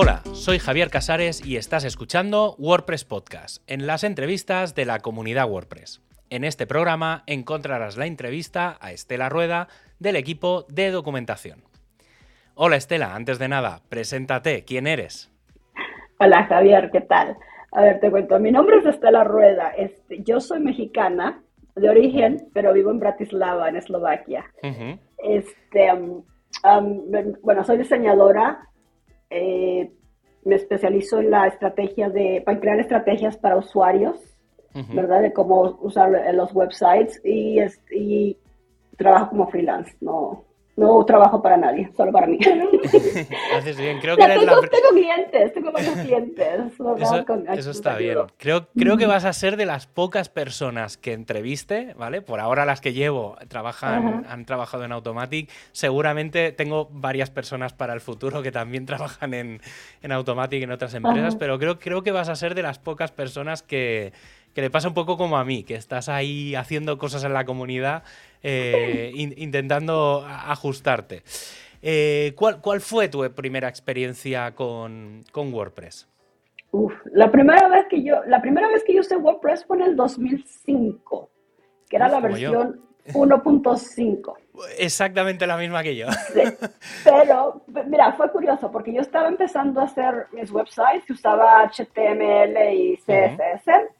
Hola, soy Javier Casares y estás escuchando WordPress Podcast, en las entrevistas de la comunidad WordPress. En este programa encontrarás la entrevista a Estela Rueda del equipo de documentación. Hola Estela, antes de nada, preséntate, ¿quién eres? Hola Javier, ¿qué tal? A ver, te cuento, mi nombre es Estela Rueda, este, yo soy mexicana de origen, pero vivo en Bratislava, en Eslovaquia. este, um, um, bueno, soy diseñadora, eh, me especializo en la estrategia de, para crear estrategias para usuarios, ¿verdad? De cómo usar los websites y, y trabajo como freelance, no, no trabajo para nadie, solo para mí. Haces bien, creo que eres tengo, la... tengo clientes, tengo varios clientes. Eso, está bien. Creo, creo que vas a ser de las pocas personas que entreviste, ¿vale? Por ahora las que llevo trabajan, han trabajado en Automatic. Seguramente tengo varias personas para el futuro que también trabajan en, en Automatic en otras empresas, pero creo, creo que vas a ser de las pocas personas que, que le pasa un poco como a mí, que estás ahí haciendo cosas en la comunidad eh, intentando ajustarte. Eh, ¿cuál, ¿cuál, fue tu primera experiencia con, con WordPress? Uf, la primera vez que yo, la primera vez que yo usé WordPress fue en el 2005, que era la versión 1.5. Exactamente la misma que yo. Pero, mira, fue curioso porque yo estaba empezando a hacer mis websites, usaba HTML y CSS.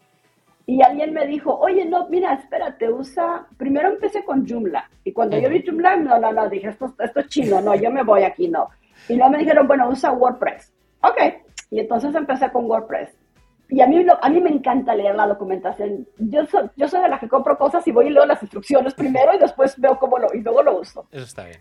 Y alguien me dijo, oye, no, mira, espérate, usa, primero empecé con Joomla. Y cuando yo vi Joomla, no, no, no, dije, esto, esto es chino, no, yo me voy aquí, no. Y luego me dijeron, bueno, usa WordPress. Ok. Y entonces empecé con WordPress. Y a mí, a mí me encanta leer la documentación. Yo soy, yo soy de las que compro cosas y voy y leo las instrucciones primero y después veo cómo lo, y luego lo uso. Eso está bien.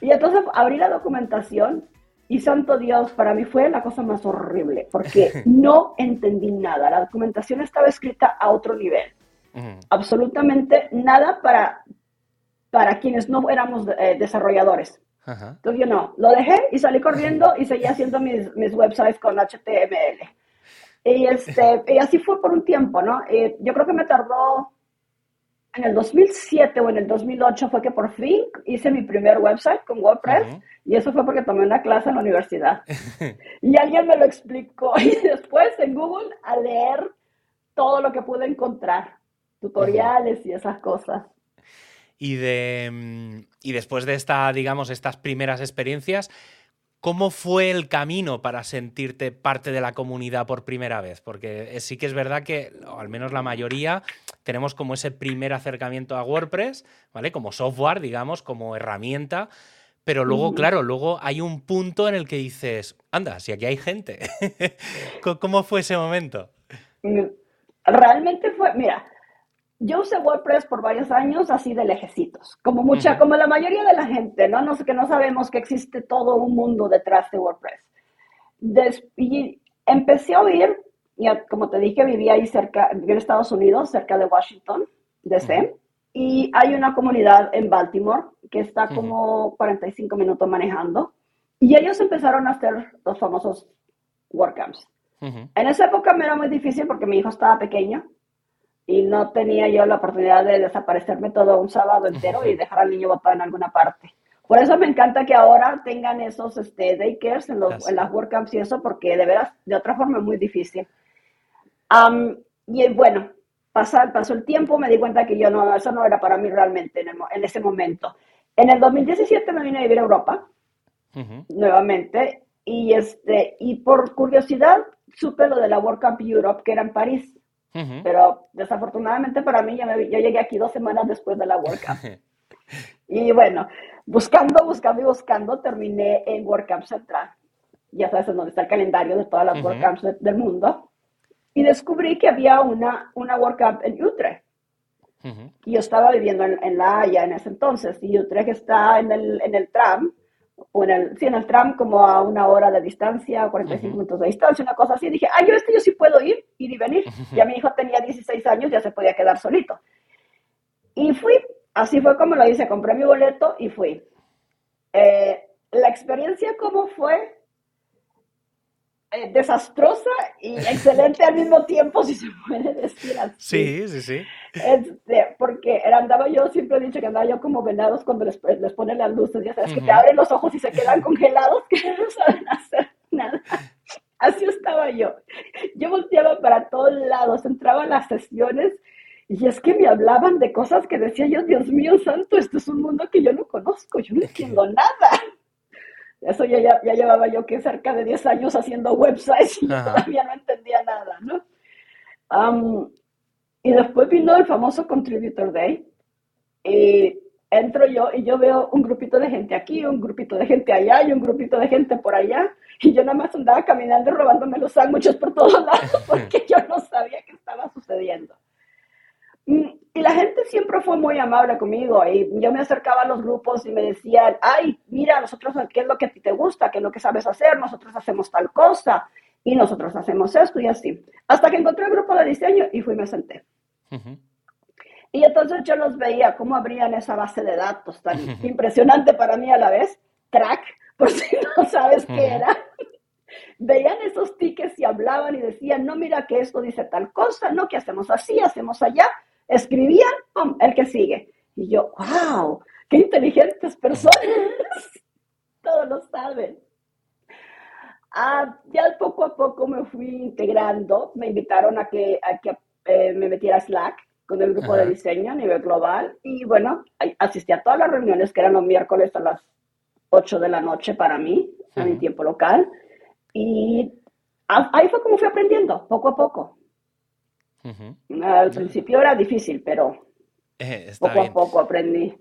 Y entonces abrí la documentación y santo Dios, para mí fue la cosa más horrible, porque no entendí nada. La documentación estaba escrita a otro nivel. Absolutamente nada para, para quienes no éramos eh, desarrolladores. Entonces yo no, lo dejé y salí corriendo y seguí haciendo mis, mis websites con HTML. Y, este, y así fue por un tiempo, ¿no? Eh, yo creo que me tardó en el 2007 o en el 2008 fue que por fin hice mi primer website con WordPress y eso fue porque tomé una clase en la universidad. y alguien me lo explicó y después en Google a leer todo lo que pude encontrar, tutoriales y esas cosas. Y, de, mm, y después de esta, digamos, estas primeras experiencias, ¿Cómo fue el camino para sentirte parte de la comunidad por primera vez? Porque sí que es verdad que, al menos la mayoría, tenemos como ese primer acercamiento a WordPress, ¿vale? Como software, digamos, como herramienta. Pero luego, claro, luego hay un punto en el que dices, anda, si aquí hay gente. ¿Cómo fue ese momento? Mm, realmente fue, mira, yo usé WordPress por varios años así de lejecitos, como mucha, como la mayoría de la gente, ¿no? No sé que no sabemos que existe todo un mundo detrás de WordPress. y empecé a oír, y como te dije, vivía ahí cerca, en Estados Unidos, cerca de Washington, D.C., y hay una comunidad en Baltimore que está como 45 minutos manejando, y ellos empezaron a hacer los famosos WordCamps. En esa época me era muy difícil porque mi hijo estaba pequeño, y no tenía yo la oportunidad de desaparecerme todo un sábado entero y dejar al niño botado en alguna parte. Por eso me encanta que ahora tengan esos este, daycares en, los, en las WordCamps y eso, porque de veras, de otra forma es muy difícil. y bueno, pasó, pasó el tiempo, me di cuenta que yo no, eso no era para mí realmente en, en ese momento. En el 2017 me vine a vivir a Europa, nuevamente, y, este, y por curiosidad supe lo de la WordCamp Europe, que era en París. Pero desafortunadamente para mí, yo, llegué aquí dos semanas después de la WordCamp. y bueno, buscando, buscando y buscando, terminé en WordCamp Central. Ya sabes, en donde está el calendario de todas las WordCamps del mundo. Y descubrí que había una, una WordCamp en Utrecht. Y yo estaba viviendo en, La Haya en ese entonces. Y Utrecht está en el, en el tram o en el, sí, en el tram como a una hora de distancia, 45 minutos de distancia, una cosa así. Dije, ah, yo este yo sí puedo ir, ir y venir. Ya mi hijo tenía 16 años, ya se podía quedar solito. Y fui, así fue como lo hice, compré mi boleto y fui. Eh, la experiencia, ¿cómo fue? Eh, desastrosa y excelente al mismo tiempo, si se puede decir así. Sí, sí, sí. Este, porque andaba yo, siempre he dicho que andaba yo como venados cuando les, les ponen las luces, ya sabes, que te abren los ojos y se quedan congelados, que no saben hacer nada. Así estaba yo. Yo volteaba para todos lados, entraba a las sesiones y es que me hablaban de cosas que decía yo, Dios mío santo, esto es un mundo que yo no conozco, yo no entiendo nada. Eso ya, ya, llevaba yo que cerca de 10 años haciendo websites y todavía no entendía nada, ¿no? y después vino el famoso Contributor Day. Y entro yo y yo veo un grupito de gente aquí, un grupito de gente allá y un grupito de gente por allá. Y yo nada más andaba caminando y robándome los sándwiches por todos lados porque yo no sabía qué estaba sucediendo. Y la gente siempre fue muy amable conmigo y yo me acercaba a los grupos y me decían, ay, mira, nosotros, ¿qué es lo que a ti te gusta? ¿Qué es lo que sabes hacer? Nosotros hacemos tal cosa y nosotros hacemos esto y así. Hasta que encontré el grupo de diseño y fui y me senté. Y entonces yo los veía cómo abrían esa base de datos tan impresionante para mí a la vez, track, por si no sabes qué era. Veían esos tickets y hablaban y decían, no, mira que esto dice tal cosa, no, que hacemos así, hacemos allá escribían, el que sigue. Y yo, wow, qué inteligentes personas. Todos lo saben. Ah, ya poco a poco me fui integrando. Me invitaron a que, a que eh, me metiera Slack con el grupo de diseño a nivel global. Y bueno, asistí a todas las reuniones que eran los miércoles a las 8 de la noche para mí, a mi tiempo local. Y ahí fue como fui aprendiendo, poco a poco. Al principio era difícil, pero eh, poco a poco aprendí.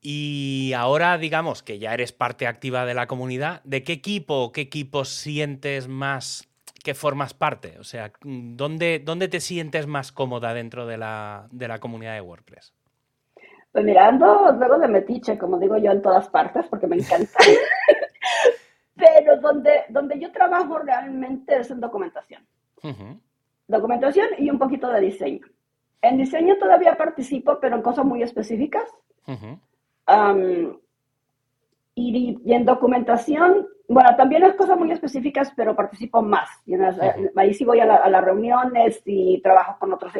Y ahora, digamos que ya eres parte activa de la comunidad, ¿de qué equipo, qué equipo sientes más que formas parte? O sea, ¿dónde, dónde te sientes más cómoda dentro de la, de la comunidad de WordPress? Pues mirando luego de metiche, como digo yo, en todas partes, porque me encanta. Pero donde, donde yo trabajo realmente es en documentación documentación y un poquito de diseño. En diseño todavía participo, pero en cosas muy específicas. y, en documentación, bueno, también es cosas muy específicas, pero participo más. Ahí sí voy a, las reuniones y trabajo con otros,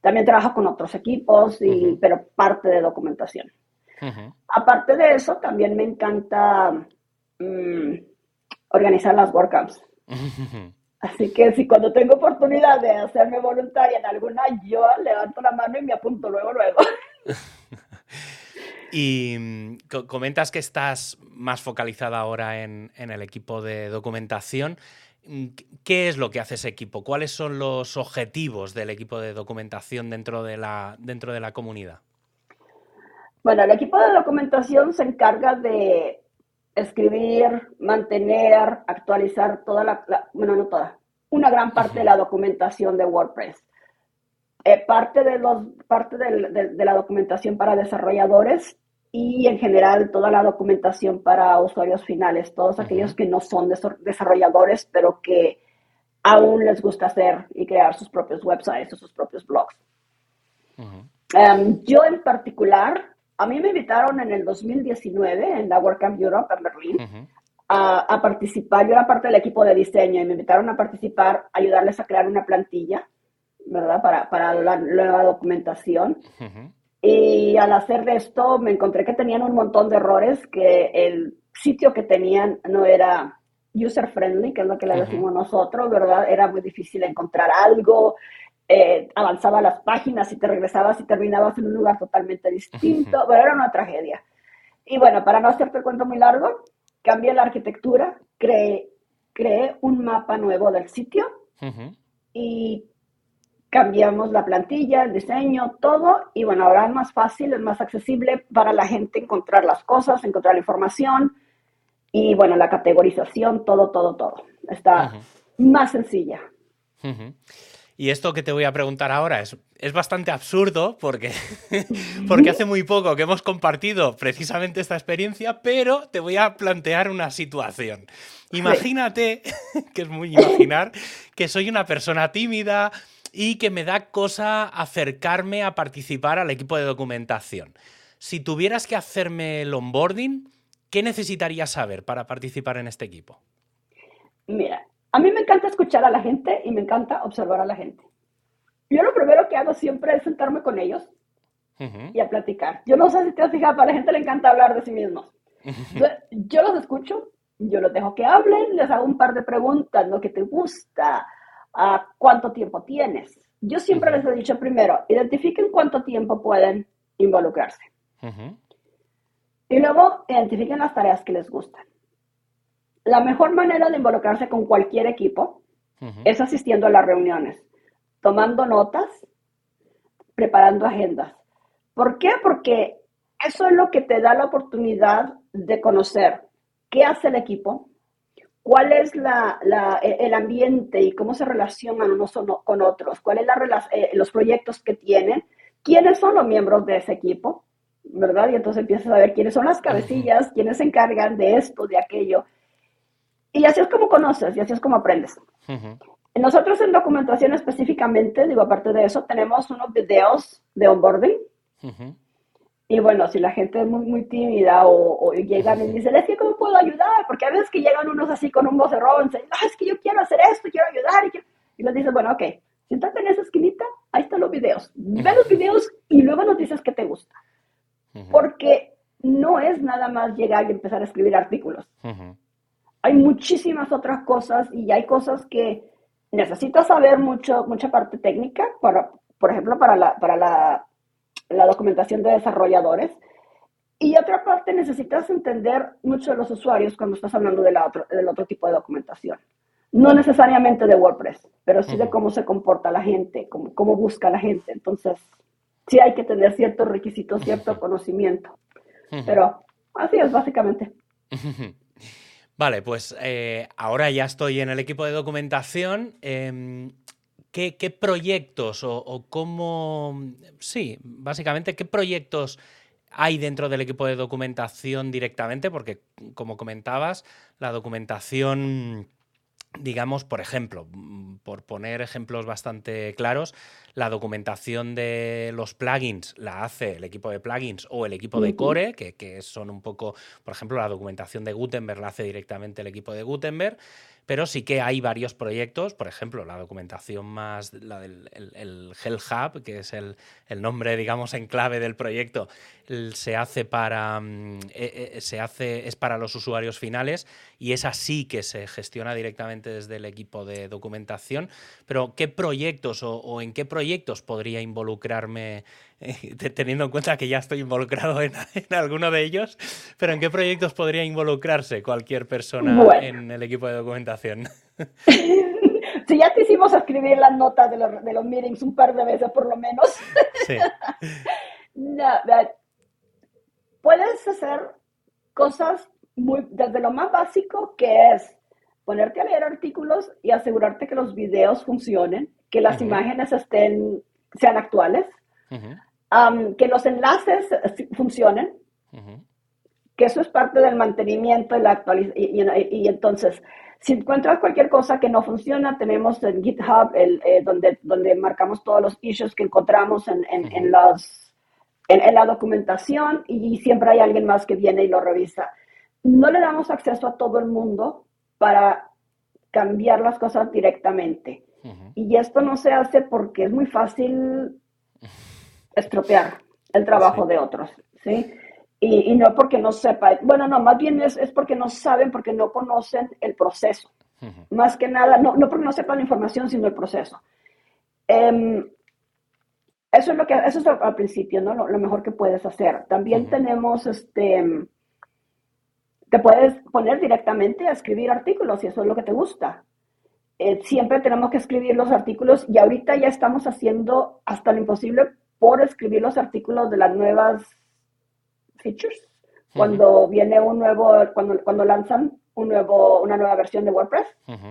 también trabajo con otros equipos, y, pero parte de documentación. Aparte de eso, también me encanta mm, organizar las WordCamps. Así que si cuando tengo oportunidad de hacerme voluntaria en alguna, yo levanto la mano y me apunto luego, luego. y mm, comentas que estás más focalizada ahora en, el equipo de documentación. Mm, ¿Qué es lo que hace ese equipo? ¿Cuáles son los objetivos del equipo de documentación dentro de la, dentro de la comunidad? Bueno, el equipo de documentación se encarga de escribir, mantener, actualizar toda la, bueno, no toda, una gran parte de la documentación de WordPress. Eh, parte de, los, parte de, la documentación para desarrolladores y en general toda la documentación para usuarios finales, todos aquellos que no son desarrolladores, pero que aún les gusta hacer y crear sus propios websites o sus propios blogs. Em, yo en particular a mí me invitaron en el 2019 en la WordCamp Europe en Berlín a, participar. Yo era parte del equipo de diseño y me invitaron a participar, ayudarles a crear una plantilla, ¿verdad? Para, para la nueva documentación. Y al hacer esto me encontré que tenían un montón de errores, que el sitio que tenían no era user friendly, que es lo que le decimos nosotros, ¿verdad? Era muy difícil encontrar algo, eh, avanzaba las páginas y te regresabas y terminabas en un lugar totalmente distinto. Bueno, era una tragedia. Y bueno, para no hacerte el cuento muy largo, cambié la arquitectura, creé, creé un mapa nuevo del sitio y cambiamos la plantilla, el diseño, todo. Y bueno, ahora es más fácil, es más accesible para la gente encontrar las cosas, encontrar la información. Y bueno, la categorización, todo, todo, todo. Está más sencilla. Y esto que te voy a preguntar ahora es, es bastante absurdo porque, porque hace muy poco que hemos compartido precisamente esta experiencia, pero te voy a plantear una situación. Imagínate, que es muy imaginar, que soy una persona tímida y que me da cosa acercarme a participar al equipo de documentación. Si tuvieras que hacerme el onboarding, ¿qué necesitarías saber para participar en este equipo? Mira, a mí me encanta escuchar a la gente y me encanta observar a la gente. Yo lo primero que hago siempre es sentarme con ellos y a platicar. Yo no sé si te has fijado, a la gente le encanta hablar de sí mismos. yo los escucho yo los dejo que hablen, les hago un par de preguntas, lo que te gusta, a cuánto tiempo tienes. Yo siempre les he dicho primero, identifiquen cuánto tiempo pueden involucrarse. Y luego identifiquen las tareas que les gustan. La mejor manera de involucrarse con cualquier equipo es asistiendo a las reuniones, tomando notas, preparando agendas. ¿Por qué? Porque eso es lo que te da la oportunidad de conocer qué hace el equipo, cuál es el ambiente y cómo se relacionan unos con otros, cuáles son eh, los proyectos que tienen, quiénes son los miembros de ese equipo, ¿verdad? Y entonces empiezas a ver quiénes son las cabecillas, quiénes se encargan de esto, de aquello. Y así es como conoces y así es como aprendes. Nosotros en documentación específicamente, digo, aparte de eso, tenemos unos videos de onboarding. Y bueno, si la gente es muy, muy tímida o, llegan y dicen, es que ¿cómo puedo ayudar? Porque a veces que llegan unos así con un vocerrón, y dicen, ah, es que yo quiero hacer esto, quiero ayudar. Y, les dices, bueno, ok, siéntate en esa esquinita, ahí están los videos. Ve los videos y luego nos dices qué te gusta. Porque no es nada más llegar y empezar a escribir artículos. Hay muchísimas otras cosas y hay cosas que necesitas saber mucho, mucha parte técnica, para, por ejemplo, para la, para la la documentación de desarrolladores. Y otra parte, necesitas entender mucho de los usuarios cuando estás hablando de la otro, del otro tipo de documentación. No necesariamente de WordPress, pero sí de cómo se comporta la gente, cómo, cómo busca la gente. Entonces, sí hay que tener ciertos requisitos, cierto conocimiento. Pero así es, básicamente. Vale, pues eh, ahora ya estoy en el equipo de documentación. Em, ¿qué, proyectos o, cómo, sí, básicamente, qué proyectos hay dentro del equipo de documentación directamente? Porque, como comentabas, la documentación digamos, por ejemplo, por poner ejemplos bastante claros, la documentación de los plugins la hace el equipo de plugins o el equipo de core, que, que, son un poco, por ejemplo, la documentación de Gutenberg la hace directamente el equipo de Gutenberg pero sí que hay varios proyectos, por ejemplo, la documentación más, la del el, Hell Hub, que es el, nombre, digamos, en clave del proyecto, se hace para mm, e, e, se hace, es para los usuarios finales y es así que se gestiona directamente desde el equipo de documentación. Pero, ¿qué proyectos o en qué proyectos podría involucrarme teniendo en cuenta que ya estoy involucrado en, alguno de ellos, pero ¿en qué proyectos podría involucrarse cualquier persona en el equipo de documentación? si ya te hicimos escribir las notas de los, de los meetings un par de veces por lo menos. Sí. puedes hacer cosas muy, desde lo más básico que es ponerte a leer artículos y asegurarte que los videos funcionen, que las imágenes estén, sean actuales que los enlaces funcionen, que eso es parte del mantenimiento y la actualización. Y, entonces, si encuentras cualquier cosa que no funciona, tenemos en GitHub el, eh, donde, donde marcamos todos los issues que encontramos en, en, en los, en, la documentación y siempre hay alguien más que viene y lo revisa. No le damos acceso a todo el mundo para cambiar las cosas directamente. Y esto no se hace porque es muy fácil estropear el trabajo de otros, ¿sí? Y, no porque no sepa, bueno, no, más bien es, porque no saben, porque no conocen el proceso. Más que nada, no, no porque no sepan la información, sino el proceso. Em, eso es lo que, eso es al principio, ¿no? Lo, mejor que puedes hacer. También tenemos, este, te puedes poner directamente a escribir artículos si eso es lo que te gusta. Eh, siempre tenemos que escribir los artículos y ahorita ya estamos haciendo hasta lo imposible por escribir los artículos de las nuevas features. Cuando viene un nuevo, cuando, cuando lanzan un nuevo, una nueva versión de WordPress,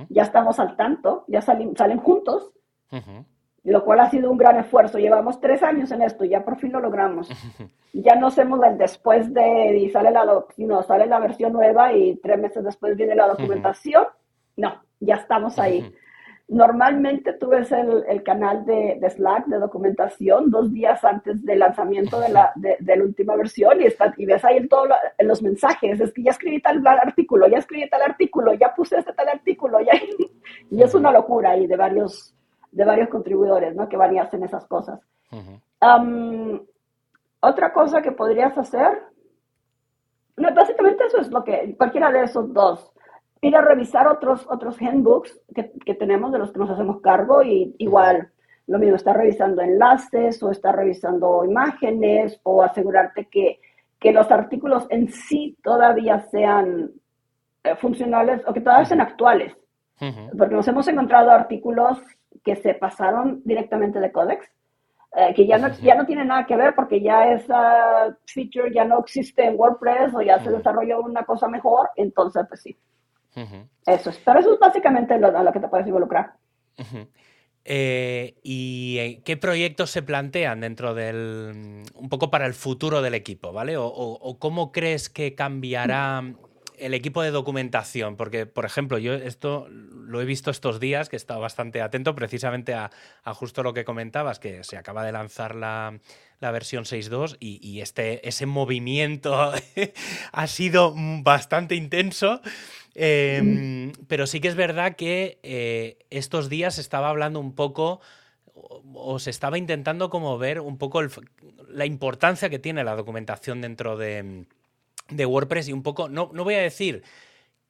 ya estamos al tanto, ya salen, salen juntos, lo cual ha sido un gran esfuerzo. Llevamos tres años en esto, ya por fin lo logramos. Ya no hacemos el después de, y sale la, no, sale la versión nueva y tres meses después viene la documentación. No, ya estamos ahí. Normalmente tú ves el, canal de, Slack de documentación dos días antes del lanzamiento de la, de, la última versión y, está, y ves ahí en todos los mensajes, es que ya escribí tal artículo, ya escribí tal artículo, ya puse este tal artículo, ya, y es una locura ahí de varios, de varios contribuidores ¿no? que van y hacen esas cosas. otra cosa que podrías hacer, no, básicamente eso es lo que, cualquiera de esos dos ir a revisar otros, otros handbooks que, que, tenemos de los que nos hacemos cargo y igual lo mismo, estar revisando enlaces o estar revisando imágenes o asegurarte que, que los artículos en sí todavía sean eh, funcionales o que todavía sean actuales. Porque nos hemos encontrado artículos que se pasaron directamente de Codex, eh, que ya no, ya no tiene nada que ver porque ya esa feature ya no existe en WordPress o ya se desarrolló una cosa mejor, entonces pues sí. Eso es. Pero eso es básicamente lo, a lo que te puedes involucrar. Eh, ¿Y qué proyectos se plantean dentro del. un poco para el futuro del equipo, ¿vale? o cómo crees que cambiará el equipo de documentación, porque, por ejemplo, yo esto lo he visto estos días, que he estado bastante atento precisamente a, justo lo que comentabas, que se acaba de lanzar la, versión 6.2 y, este, ese movimiento ha sido bastante intenso. Em, pero sí que es verdad que eh, estos días se estaba hablando un poco o, se estaba intentando como ver un poco la importancia que tiene la documentación dentro de, de WordPress y un poco, no, no voy a decir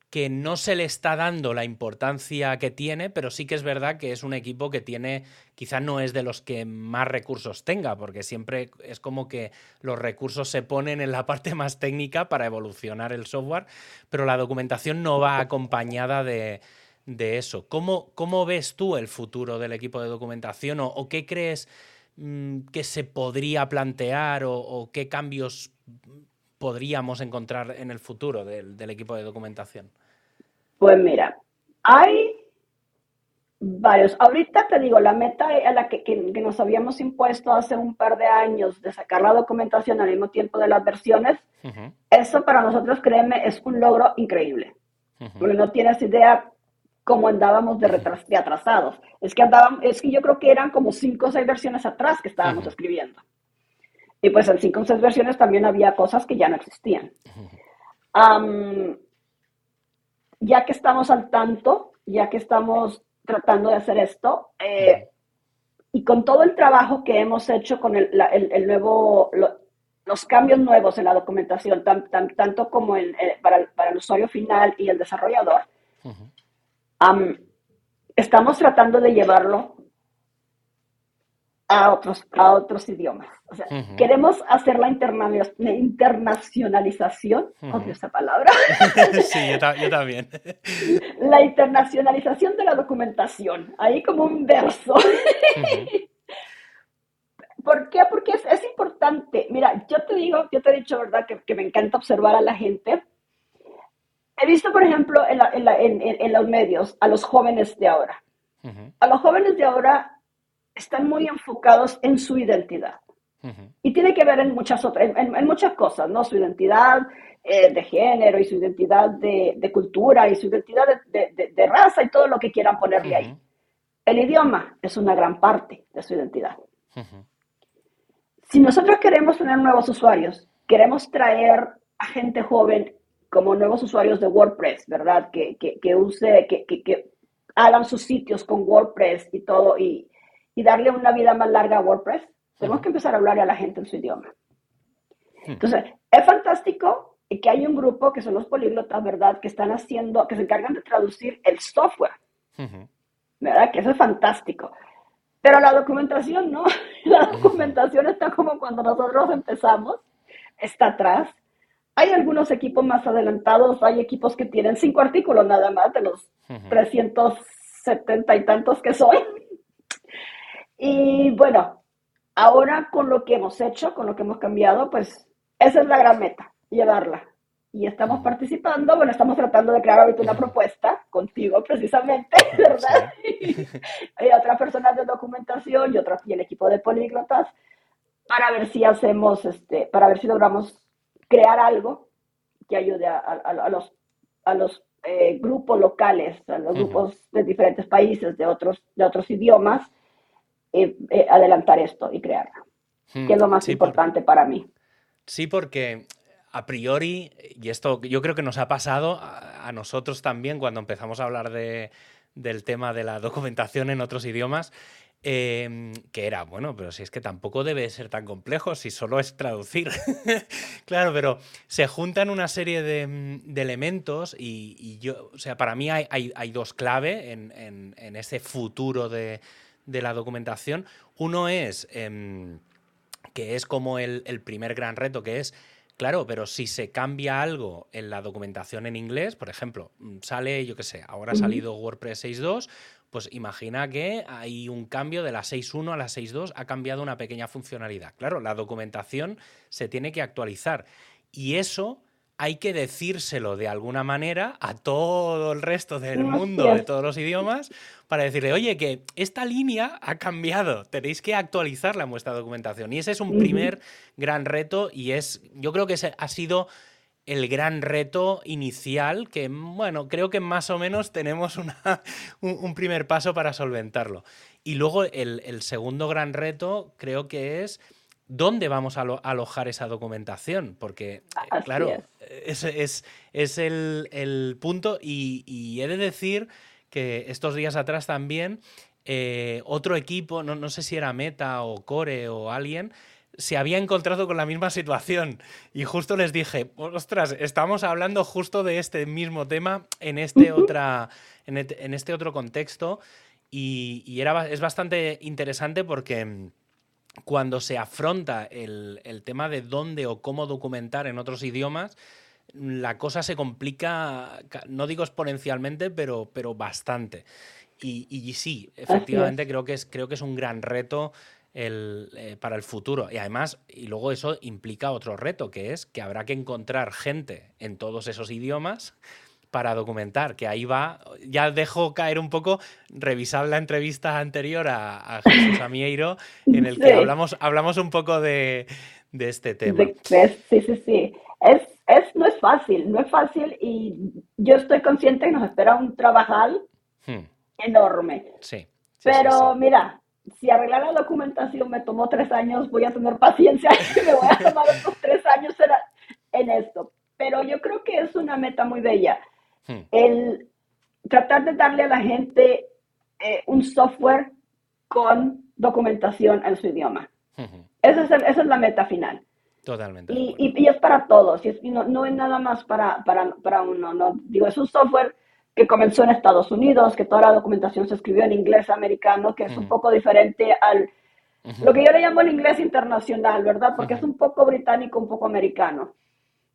que no se le está dando la importancia que tiene, pero sí que es verdad que es un equipo que tiene, quizá no es de los que más recursos tenga, porque siempre es como que los recursos se ponen en la parte más técnica para evolucionar el software, pero la documentación no va acompañada de, eso. ¿Cómo, ¿Cómo, ves tú el futuro del equipo de documentación o, qué crees mm, que se podría plantear o, o qué cambios podríamos encontrar en el futuro del, equipo de documentación? Pues mira, hay varios. Ahorita te digo, la meta a la que, nos habíamos impuesto hace un par de años de sacar la documentación al mismo tiempo de las versiones, eso para nosotros, créeme, es un logro increíble. Porque no tienes idea cómo andábamos de, de, atrasados. Es que andábamos, es que yo creo que eran como cinco o seis versiones atrás que estábamos escribiendo. Y pues en cinco o seis versiones también había cosas que ya no existían. ya que estamos al tanto, ya que estamos tratando de hacer esto, eh, y con todo el trabajo que hemos hecho con el, nuevo, los cambios nuevos en la documentación, tanto como eh, para, el, usuario final y el desarrollador, estamos tratando de llevarlo a otros, a otros idiomas. O sea, queremos hacer la internacionalización, odio esa palabra. sí, yo, también. la internacionalización de la documentación, ahí como un verso. ¿Por qué? Porque es, es, importante. Mira, yo te digo, yo te he dicho, ¿verdad?, que, que me encanta observar a la gente. He visto, por ejemplo, en, en, en, en los medios, a los jóvenes de ahora. A los jóvenes de ahora están muy enfocados en su identidad. Y tiene que ver en muchas, otras, en, muchas cosas, ¿no? Su identidad eh, de género y su identidad de, cultura y su identidad de, raza y todo lo que quieran ponerle ahí. El idioma es una gran parte de su identidad. Si nosotros queremos tener nuevos usuarios, queremos traer a gente joven como nuevos usuarios de WordPress, ¿verdad? Que, que use, que, que, hagan sus sitios con WordPress y todo, y, y darle una vida más larga a WordPress, tenemos que empezar a hablarle a la gente en su idioma. Hmm. Entonces, es fantástico que hay un grupo que son los políglotas, ¿verdad? Que están haciendo, que se encargan de traducir el software. ¿Verdad? Que eso es fantástico. Pero la documentación no. La documentación está como cuando nosotros empezamos, está atrás. Hay algunos equipos más adelantados, hay equipos que tienen cinco artículos nada más de los 370 y tantos que son. Y bueno, ahora con lo que hemos hecho, con lo que hemos cambiado, pues esa es la gran meta, llevarla. Y estamos participando, bueno, estamos tratando de crear ahorita una propuesta contigo precisamente, ¿verdad? Hay otras personas de documentación y, otras, y el equipo de políglotas para ver si hacemos, este, para ver si logramos crear algo que ayude a, los, a los eh, grupos locales, a los grupos de diferentes países, de otros, de otros idiomas, eh, eh, adelantar esto y crearlo, que es lo hmm, más importante para mí. Sí, porque a priori, y esto yo creo que nos ha pasado a, nosotros también cuando empezamos a hablar de, del tema de la documentación en otros idiomas, Em, que era, bueno, pero si es que tampoco debe ser tan complejo, si solo es traducir. claro, pero se juntan una serie de, mm, elementos y, yo, o sea, para mí hay, dos claves en, ese futuro de, la documentación. Uno es em, que es como el, el primer gran reto, que es Claro, pero si se cambia algo en la documentación en inglés, por ejemplo, mm, sale, yo qué sé, ahora ha salido WordPress 6.2, pues imagina que hay un cambio de la 6.1 a la 6.2, ha cambiado una pequeña funcionalidad. Claro, la documentación se tiene que actualizar y eso hay que decírselo de alguna manera a todo el resto del mundo, de todos los idiomas, para decirle, oye, que esta línea ha cambiado, tenéis que actualizarla en vuestra documentación. Y ese es un primer gran reto y es, yo creo que ese ha sido el gran reto inicial, que bueno, creo que más o menos tenemos un, primer paso para solventarlo. Y luego el, segundo gran reto creo que es dónde vamos a, alojar esa documentación, porque eh, claro, es, es, el, punto y, he de decir que estos días atrás también eh, otro equipo, no, no sé si era Meta o Core o alguien, se había encontrado con la misma situación. Y justo les dije, ostras, estamos hablando justo de este mismo tema en este, otra, en, este otro contexto. Y, era, es bastante interesante porque cuando se afronta el, tema de dónde o cómo documentar en otros idiomas, la cosa se complica, no digo exponencialmente, pero, pero bastante. Y, sí, efectivamente creo que, es, creo que es un gran reto el, eh, para el futuro. Y además, y luego eso implica otro reto, que es que habrá que encontrar gente en todos esos idiomas para documentar, que ahí va, ya dejo caer un poco, revisar la entrevista anterior a, Jesús Amieiro, en el que hablamos, hablamos un poco de, este tema. sí, sí, sí. Es, es, no es fácil, no es fácil y yo estoy consciente que nos espera un trabajal hmm. enorme. Sí. Pero mira, si arreglar la documentación me tomó tres años, voy a tener paciencia y me voy a tomar estos tres años en esto. Pero yo creo que es una meta muy bella. Hmm. El tratar de darle a la gente eh, un software con documentación en su idioma. esa, es esa, es la meta final. Totalmente. Y, y, es para todos, y no, no, es nada más para, para, para uno. ¿no? Digo, es un software que comenzó en Estados Unidos, que toda la documentación se escribió en inglés americano, que es un poco diferente al, lo que yo le llamo el inglés internacional, ¿verdad? Porque es un poco británico, un poco americano.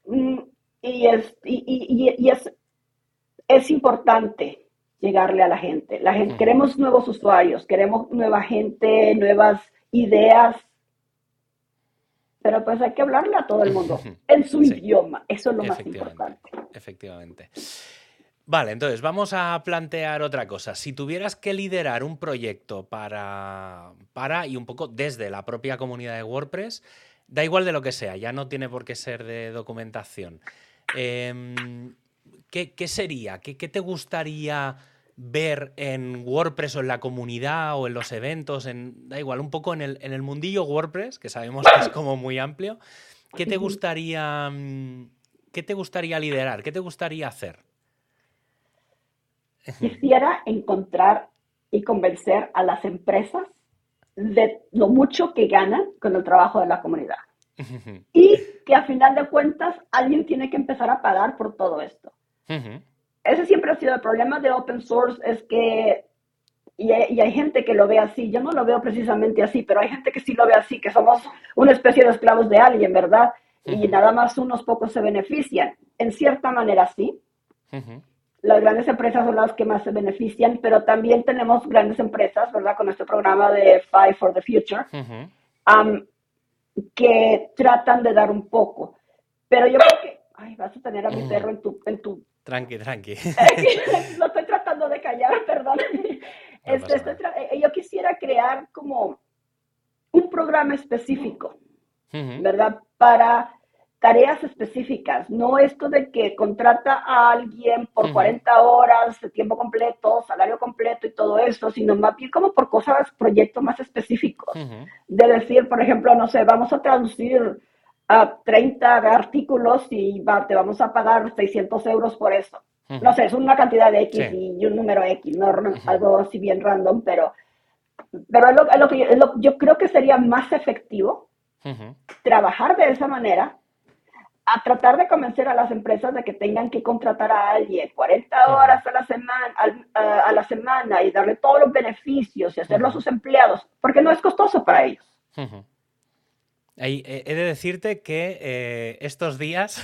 Mm, y es, y, y, es, es importante llegarle a la gente. La gente Queremos nuevos usuarios, queremos nueva gente, nuevas ideas, pero pues hay que hablarle a todo el mundo en su idioma. Eso es lo más importante. Efectivamente. Vale, entonces vamos a plantear otra cosa. Si tuvieras que liderar un proyecto para, para y un poco desde la propia comunidad de WordPress, da igual de lo que sea, ya no tiene por qué ser de documentación. Em, ¿qué, sería? ¿Qué, te gustaría ver en WordPress o en la comunidad o en los eventos? En, da igual, un poco en el, en el mundillo WordPress, que sabemos que es como muy amplio. ¿Qué te gustaría, mm, qué te gustaría liderar? ¿Qué te gustaría hacer? quisiera encontrar y convencer a las empresas de lo mucho que ganan con el trabajo de la comunidad. Y que a final de cuentas alguien tiene que empezar a pagar por todo esto. Ese siempre ha sido el problema de open source, es que, y hay, gente que lo ve así, yo no lo veo precisamente así, pero hay gente que sí lo ve así, que somos una especie de esclavos de alguien, ¿verdad? Y nada más unos pocos se benefician. En cierta manera sí, las grandes empresas son las que más se benefician, pero también tenemos grandes empresas, ¿verdad? Con este programa de Five for the Future, que tratan de dar un poco. Pero yo creo que, ay, vas a tener a mi perro en tu... En tu... Tranqui, tranqui. Lo estoy tratando de callar, perdón. Este, eh, yo quisiera crear como un programa específico, ¿verdad? Para tareas específicas, no esto de que contrata a alguien por 40 horas de tiempo completo, salario completo y todo eso, sino más bien como por cosas, proyectos más específicos. De decir, por ejemplo, no sé, vamos a traducir a 30 artículos y va, te vamos a pagar 600 euros por eso. No sé, es una cantidad de X y un número X, no algo así bien random, pero pero es lo, que yo, creo que sería más efectivo trabajar de esa manera a tratar de convencer a las empresas de que tengan que contratar a alguien 40 horas a la semana, a, la semana y darle todos los beneficios y hacerlo a sus empleados, porque no es costoso para ellos. Eh, he de decirte que eh, estos días,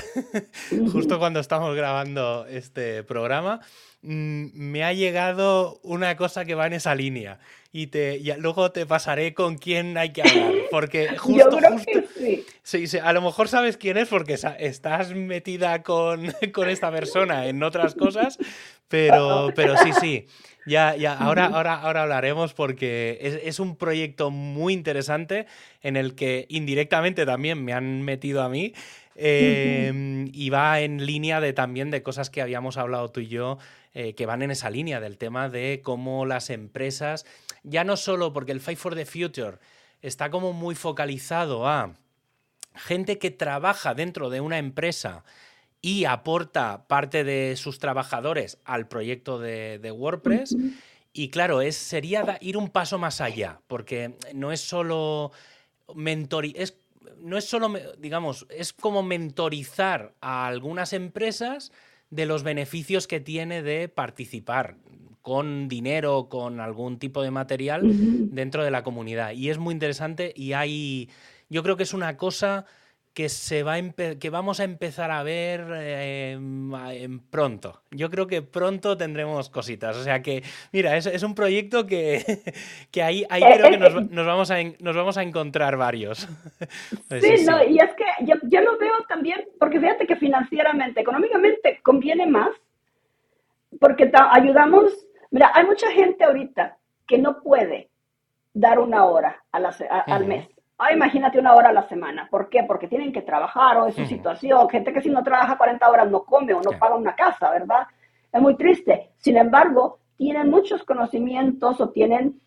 justo cuando estamos grabando este programa, me ha llegado una cosa que va en esa línea. Y, te, luego te pasaré con quién hay que hablar. Porque justo. Yo creo que sí. sí. A lo mejor sabes quién es porque estás metida con, con esta persona en otras cosas. Pero, pero sí, sí. Ya, ya, ahora, ahora, ahora hablaremos porque es, un proyecto muy interesante en el que indirectamente también me han metido a mí em, y va en línea de también de cosas que habíamos hablado tú y yo eh, que van en esa línea del tema de cómo las empresas, ya no solo porque el Fight for the Future está como muy focalizado a gente que trabaja dentro de una empresa y aporta parte de sus trabajadores al proyecto de, WordPress. Y claro, es, sería ir un paso más allá, porque no es solo es, no es solo, digamos, es como mentorizar a algunas empresas de los beneficios que tiene de participar con dinero, con algún tipo de material dentro de la comunidad. Y es muy interesante y hay, yo creo que es una cosa que, se va que vamos a empezar a ver em, pronto. Yo creo que pronto tendremos cositas. O sea que, mira, es, es un proyecto que, que ahí, ahí eh, creo que nos, nos, vamos a, nos vamos a encontrar varios. Pues sí, no, y es que yo, yo lo veo también, porque fíjate que financieramente, económicamente conviene más, porque ayudamos, mira, hay mucha gente ahorita que no puede dar una hora a la, al mes Ah, imagínate una hora a la semana. ¿Por qué? Porque tienen que trabajar o es su situación. Gente que si no trabaja 40 horas no come o no paga una casa, ¿verdad? Es muy triste. Sin embargo, tienen muchos conocimientos o tienen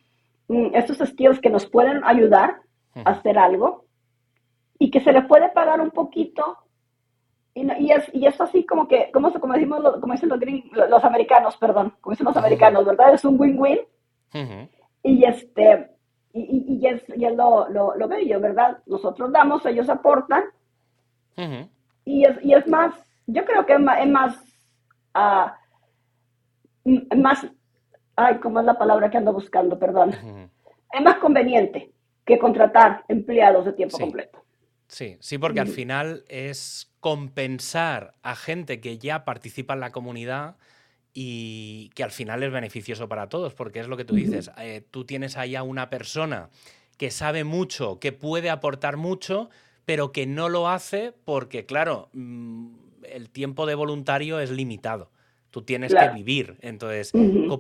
mm, estos skills que nos pueden ayudar a hacer algo y que se les puede pagar un poquito. Y, y, es, y es así como que, como, como decimos, como dicen los, los americanos, perdón, como dicen los americanos, ¿verdad? Es un win-win. Y este, y, y, es, y es lo, lo, lo, bello, ¿verdad? Nosotros damos, ellos aportan. y, es, y es más, yo creo que es más, es más, uh, más, ay, ¿cómo es la palabra que ando buscando? Perdón. Es más conveniente que contratar empleados de tiempo completo. Sí, sí, porque al final es compensar a gente que ya participa en la comunidad y que al final es beneficioso para todos, porque es lo que tú dices, eh, tú tienes ahí a una persona que sabe mucho, que puede aportar mucho, pero que no lo hace porque, claro, mm, el tiempo de voluntario es limitado. Tú tienes que vivir. Entonces,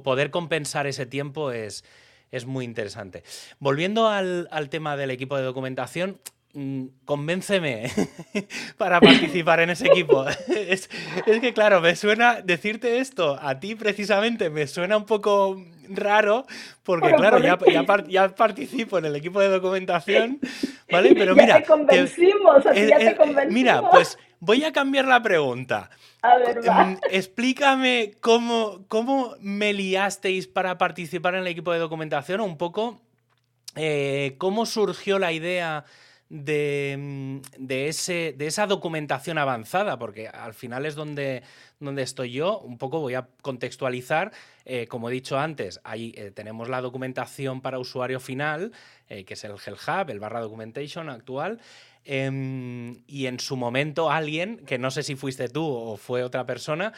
poder compensar ese tiempo es, es muy interesante. Volviendo al, al tema del equipo de documentación, convénceme para participar en ese equipo. Es, que, claro, me suena decirte esto a ti precisamente, me suena un poco raro, porque, claro, ya, ya, participo en el equipo de documentación, ¿vale? Pero mira. Te convencimos, ya te convencimos. Mira, pues voy a cambiar la pregunta. A ver, mm, Explícame cómo, cómo me liasteis para participar en el equipo de documentación, un poco eh, cómo surgió la idea Mm, de, ese, de esa documentación avanzada, porque al final es donde, donde estoy yo. Un poco voy a contextualizar. Eh, como he dicho antes, ahí eh, tenemos la documentación para usuario final, eh, que es el Hell Hub, el barra documentation actual. Em, y en su momento alguien, que no sé si fuiste tú o fue otra persona,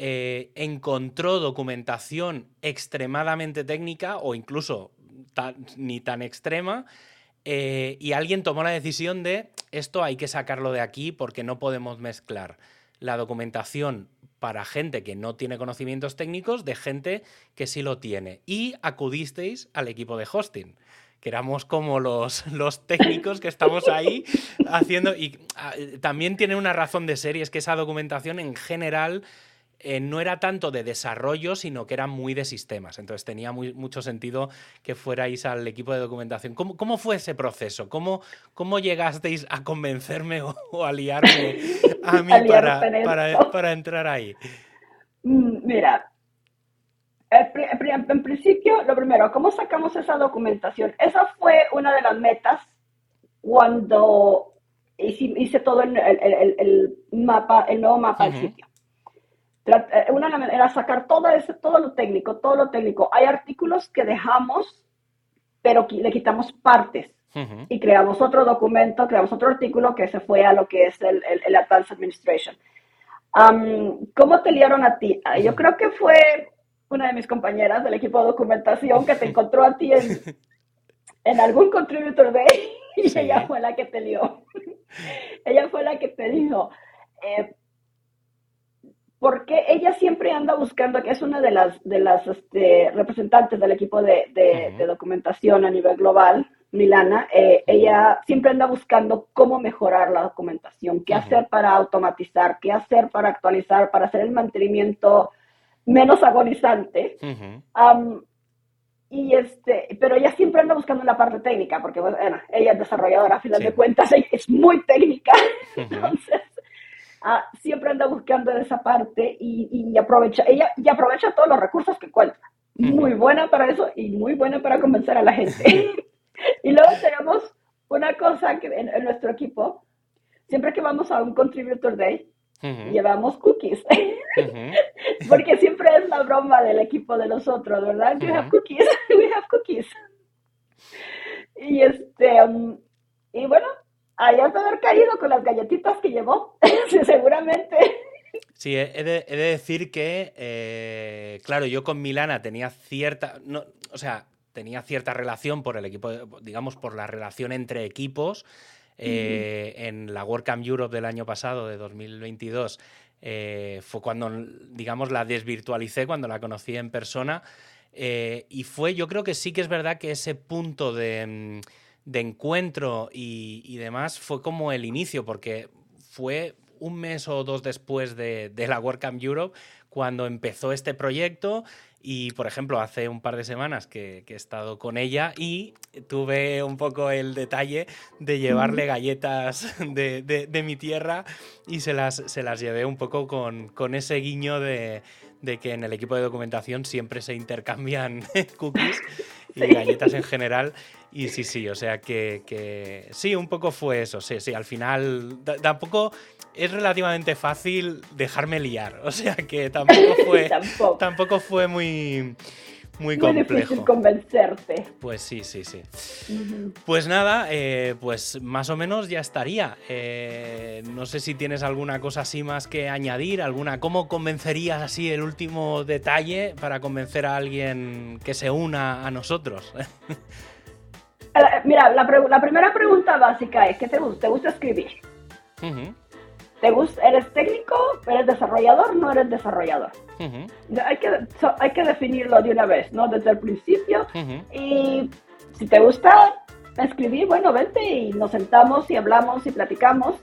encontró documentación extremadamente técnica o incluso ni tan extrema eh, y alguien tomó la decisión de esto hay que sacarlo de aquí porque no podemos mezclar la documentación para gente que no tiene conocimientos técnicos de gente que sí lo tiene. Y acudisteis al equipo de hosting, que éramos como los, los técnicos que estamos ahí haciendo. Y ah, también tiene una razón de ser y es que esa documentación en general eh, no era tanto de desarrollo, sino que era muy de sistemas. Entonces tenía mucho sentido que fuerais al equipo de documentación. ¿Cómo, fue ese proceso? ¿Cómo, ¿Cómo, llegasteis a convencerme o, a liarme a mí para, para, entrar ahí? Mm, mira, En principio, lo primero, ¿cómo sacamos esa documentación? Esa fue una de las metas cuando hice, todo el, el, mapa, el nuevo mapa del sitio. Eh, una era sacar todo, ese, todo lo técnico, todo lo técnico. Hay artículos que dejamos, pero le quitamos partes. Y creamos otro documento, creamos otro artículo que se fue a lo que es el, el, Advanced Administration. ¿Cómo te liaron a ti? Yo creo que fue una de mis compañeras del equipo de documentación que te encontró a ti en, en algún contributor day y ella fue la que te lió. ella fue la que te dijo, eh, porque ella siempre anda buscando, que es una de las, de las este, representantes del equipo de, documentación a nivel global, Milana, eh, ella siempre anda buscando cómo mejorar la documentación, qué hacer para automatizar, qué hacer para actualizar, para hacer el mantenimiento menos agonizante. y este, pero ella siempre anda buscando la parte técnica, porque bueno, ella es desarrolladora, a final de cuentas, es muy técnica. Entonces, Ah, siempre anda buscando esa parte y, aprovecha, ella y aprovecha todos los recursos que encuentra. Muy buena para eso y muy buena para convencer a la gente. y luego tenemos una cosa que en, nuestro equipo, siempre que vamos a un Contributor Day, llevamos cookies. Porque siempre es la broma del equipo de nosotros, ¿verdad? We have cookies, we have cookies. Y este, um, y bueno, Ahí has de haber caído con las galletitas que llevó, sí, seguramente. Sí, he de, decir que, eh, claro, yo con Milana tenía cierta, no, o sea, tenía cierta relación por el equipo, digamos, por la relación entre equipos. Eh, en la WordCamp Europe del año pasado, de 2022, eh, fue cuando, digamos, la desvirtualicé, cuando la conocí en persona. y fue, yo creo que sí que es verdad que ese punto de... De encuentro y, demás fue como el inicio, porque fue un mes o dos después de, la WordCamp Europe cuando empezó este proyecto y, por ejemplo, hace un par de semanas que, he estado con ella y tuve un poco el detalle de llevarle galletas de, mi tierra y se las, se las llevé un poco con, con ese guiño de, de que en el equipo de documentación siempre se intercambian cookies y galletas en general. Y sí, sí, o sea que, sí, un poco fue eso, sí, sí, al final tampoco es relativamente fácil dejarme liar, o sea que tampoco fue, tampoco. fue muy, muy, complejo. difícil convencerte. Pues sí, sí, sí. Pues nada, eh, pues más o menos ya estaría. Eh, no sé si tienes alguna cosa así más que añadir, alguna. ¿Cómo convencerías así el último detalle para convencer a alguien que se una a nosotros? Mira, la, primera pregunta básica es, ¿qué te gusta? ¿Te gusta escribir? ¿Te gusta, ¿Eres técnico? ¿Eres desarrollador? ¿No eres desarrollador? hay, que, hay que definirlo de una vez, ¿no? Desde el principio. Y si te gusta escribir, bueno, vente y nos sentamos y hablamos y platicamos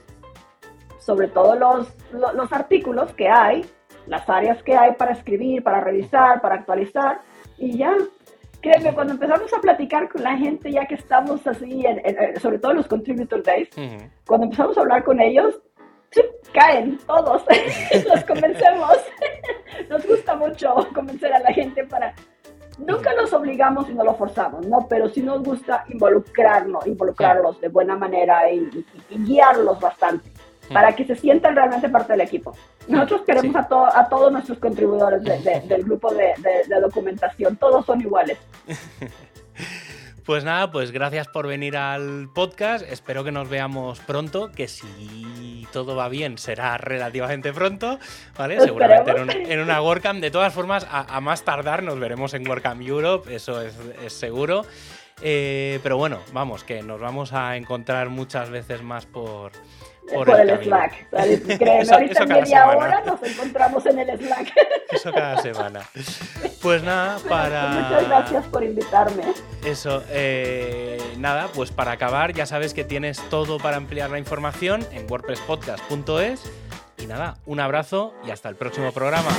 sobre todos los, los artículos que hay, las áreas que hay para escribir, para revisar, para actualizar, y ya, créeme, cuando empezamos a platicar con la gente, ya que estamos así, sobre todo los Contributor Days, cuando empezamos a hablar con ellos, caen todos, los convencemos. Nos gusta mucho convencer a la gente para... Nunca los obligamos y no los forzamos, ¿no? Pero sí nos gusta involucrarnos, involucrarlos de buena manera y guiarlos bastante para que se sientan realmente parte del equipo. Nosotros queremos a, a todos nuestros contribuidores del grupo de, documentación, todos son iguales. Pues nada, pues gracias por venir al podcast. Espero que nos veamos pronto, que si todo va bien será relativamente pronto, ¿vale? Seguramente en, una WordCamp. De todas formas, a, más tardar nos veremos en WordCamp Europe, eso es, seguro. Eh, pero bueno, vamos, que nos vamos a encontrar muchas veces más por, por, el, Slack. Créeme, ahorita en media hora nos encontramos en el Slack. Eso cada semana. Pues nada, para. Muchas gracias por invitarme. Eso, eh, nada, pues para acabar, ya sabes que tienes todo para ampliar la información en wordpresspodcast.es. Y nada, un abrazo y hasta el próximo programa.